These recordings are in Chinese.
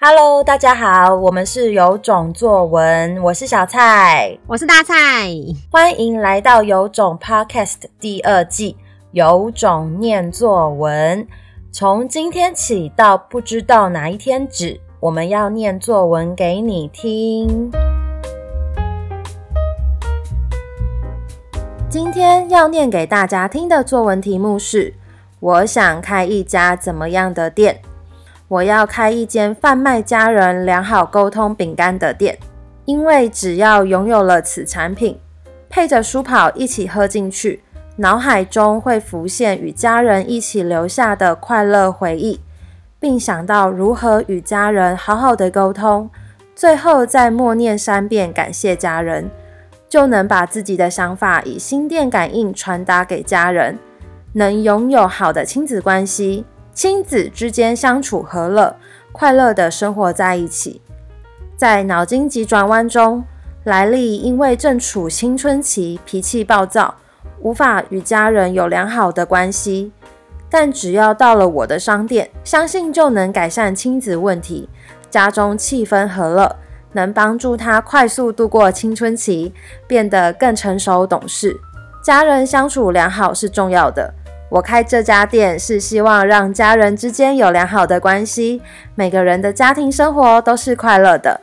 Hello，大家好，我们是有种作文，我是小蔡，我是大蔡，欢迎来到有种 Podcast 第二季，有种念作文。从今天起到不知道哪一天止，我们要念作文给你听。今天要念给大家听的作文题目是：我想开一家怎么样的店？我要开一间贩卖家人良好沟通饼干的店，因为只要拥有了此产品，配着舒跑一起喝进去，脑海中会浮现与家人一起留下的快乐回忆，并想到如何与家人好好的沟通，最后再默念三遍感谢家人，就能把自己的想法以心电感应传达给家人，能拥有好的亲子关系。亲子之间相处和乐，快乐的生活在一起。在脑筋急转弯中，莱莉因为正处青春期，脾气暴躁，无法与家人有良好的关系。但只要到了我的商店，相信就能改善亲子问题，家中气氛和乐，能帮助她快速度过青春期，变得更成熟懂事。家人相处良好是重要的。我开这家店是希望让家人之间有良好的关系，每个人的家庭生活都是快乐的。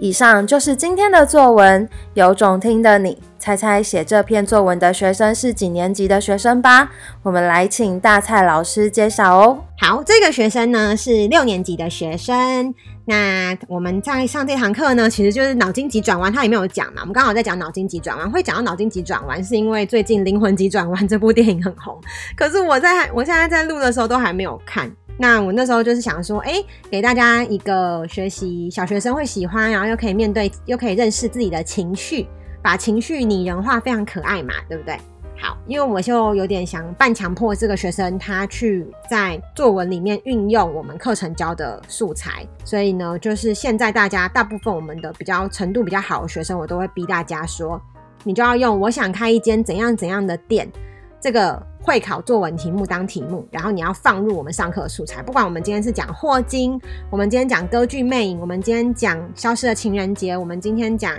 以上就是今天的作文，有种听的你，猜猜写这篇作文的学生是几年级的学生吧？我们来请大蔡老师揭晓哦。好，这个学生呢是六年级的学生。那我们在上这堂课呢，其实就是脑筋急转弯，它里面有讲嘛。我们刚好在讲脑筋急转弯，会讲到脑筋急转弯，是因为最近《灵魂急转弯》这部电影很红。可是我在我现在在录的时候都还没有看。那我那时候就是想说，哎，给大家一个学习小学生会喜欢，然后又可以面对，又可以认识自己的情绪，把情绪拟人化，非常可爱嘛，对不对？好，因为我就有点想半强迫这个学生他去在作文里面运用我们课程教的素材，所以呢，就是现在大家大部分我们的比较程度比较好的学生，我都会逼大家说，你就要用我想开一间怎样怎样的店这个会考作文题目当题目，然后你要放入我们上课素材，不管我们今天是讲霍金，我们今天讲歌剧魅影，我们今天讲消失的情人节，我们今天讲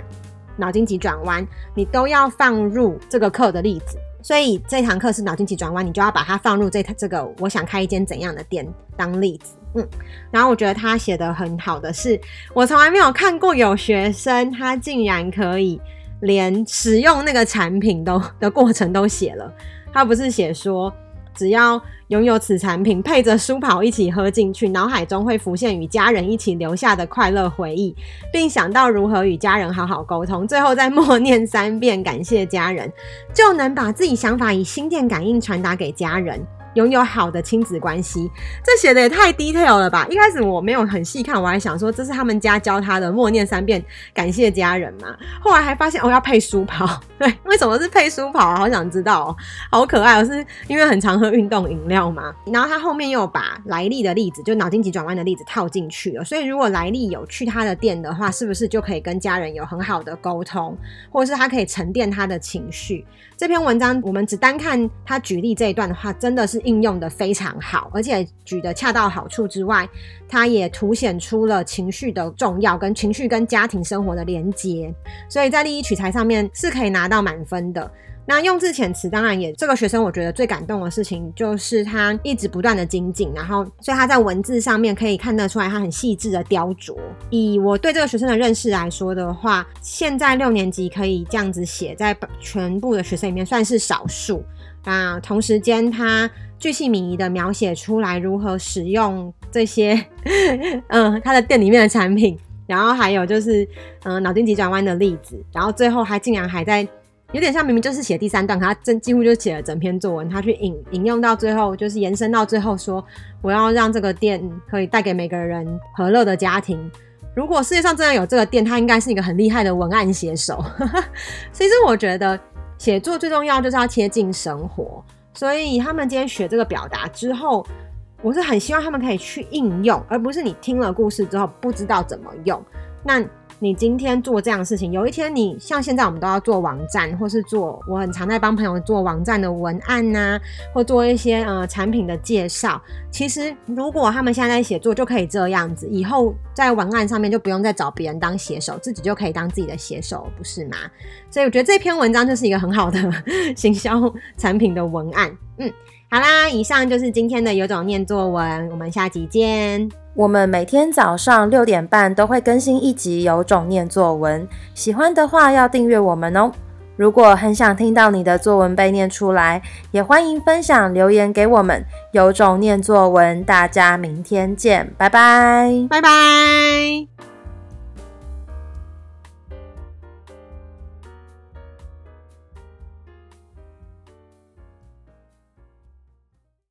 脑筋急转弯，你都要放入这个课的例子。所以这堂课是脑筋急转弯，你就要把它放入这这个我想开一间怎样的店当例子，嗯，然后我觉得他写的很好的是，我从来没有看过有学生他竟然可以连使用那个产品都的过程都写了，他不是写说。只要拥有此产品，配着舒跑一起喝进去，脑海中会浮现与家人一起留下的快乐回忆，并想到如何与家人好好沟通，最后再默念三遍感谢家人，就能把自己想法以心电感应传达给家人。拥有好的亲子关系，这写的也太 detail 了吧！一开始我没有很细看，我还想说这是他们家教他的默念三遍感谢家人嘛。后来还发现哦，要配书跑，对，为什么是配书跑啊？好想知道哦，好可爱哦，是因为很常喝运动饮料嘛？然后他后面又把莱莉的例子，就脑筋急转弯的例子套进去了。所以如果莱莉有去他的店的话，是不是就可以跟家人有很好的沟通，或者是他可以沉淀他的情绪？这篇文章我们只单看他举例这一段的话，真的是。应用的非常好，而且举得恰到好处之外，它也凸显出了情绪的重要，跟情绪跟家庭生活的连接，所以在利益取材上面是可以拿到满分的。那用字遣词当然也，这个学生我觉得最感动的事情就是他一直不断的精进，然后所以他在文字上面可以看得出来他很细致的雕琢。以我对这个学生的认识来说的话，现在六年级可以这样子写，在全部的学生里面算是少数。啊，同时间他巨细靡遗的描写出来如何使用这些，嗯，他的店里面的产品，然后还有就是，嗯，脑筋急转弯的例子，然后最后还竟然还在，有点像明明就是写第三段，他真几乎就写了整篇作文，他去引引用到最后，就是延伸到最后说，我要让这个店可以带给每个人和乐的家庭。如果世界上真的有这个店，他应该是一个很厉害的文案写手。其实我觉得。写作最重要就是要贴近生活，所以他们今天学这个表达之后，我是很希望他们可以去应用，而不是你听了故事之后不知道怎么用。那你今天做这样的事情，有一天你像现在我们都要做网站，或是做我很常在帮朋友做网站的文案呐、或做一些呃产品的介绍。其实如果他们现在在写作，就可以这样子，以后在文案上面就不用再找别人当写手，自己就可以当自己的写手，不是吗？所以我觉得这篇文章就是一个很好的 行销产品的文案。嗯，好啦，以上就是今天的有种念作文，我们下集见。我们每天早上六点半都会更新一集《有种念作文》，喜欢的话要订阅我们哦。如果很想听到你的作文被念出来，也欢迎分享留言给我们。有种念作文，大家明天见，拜拜，拜拜。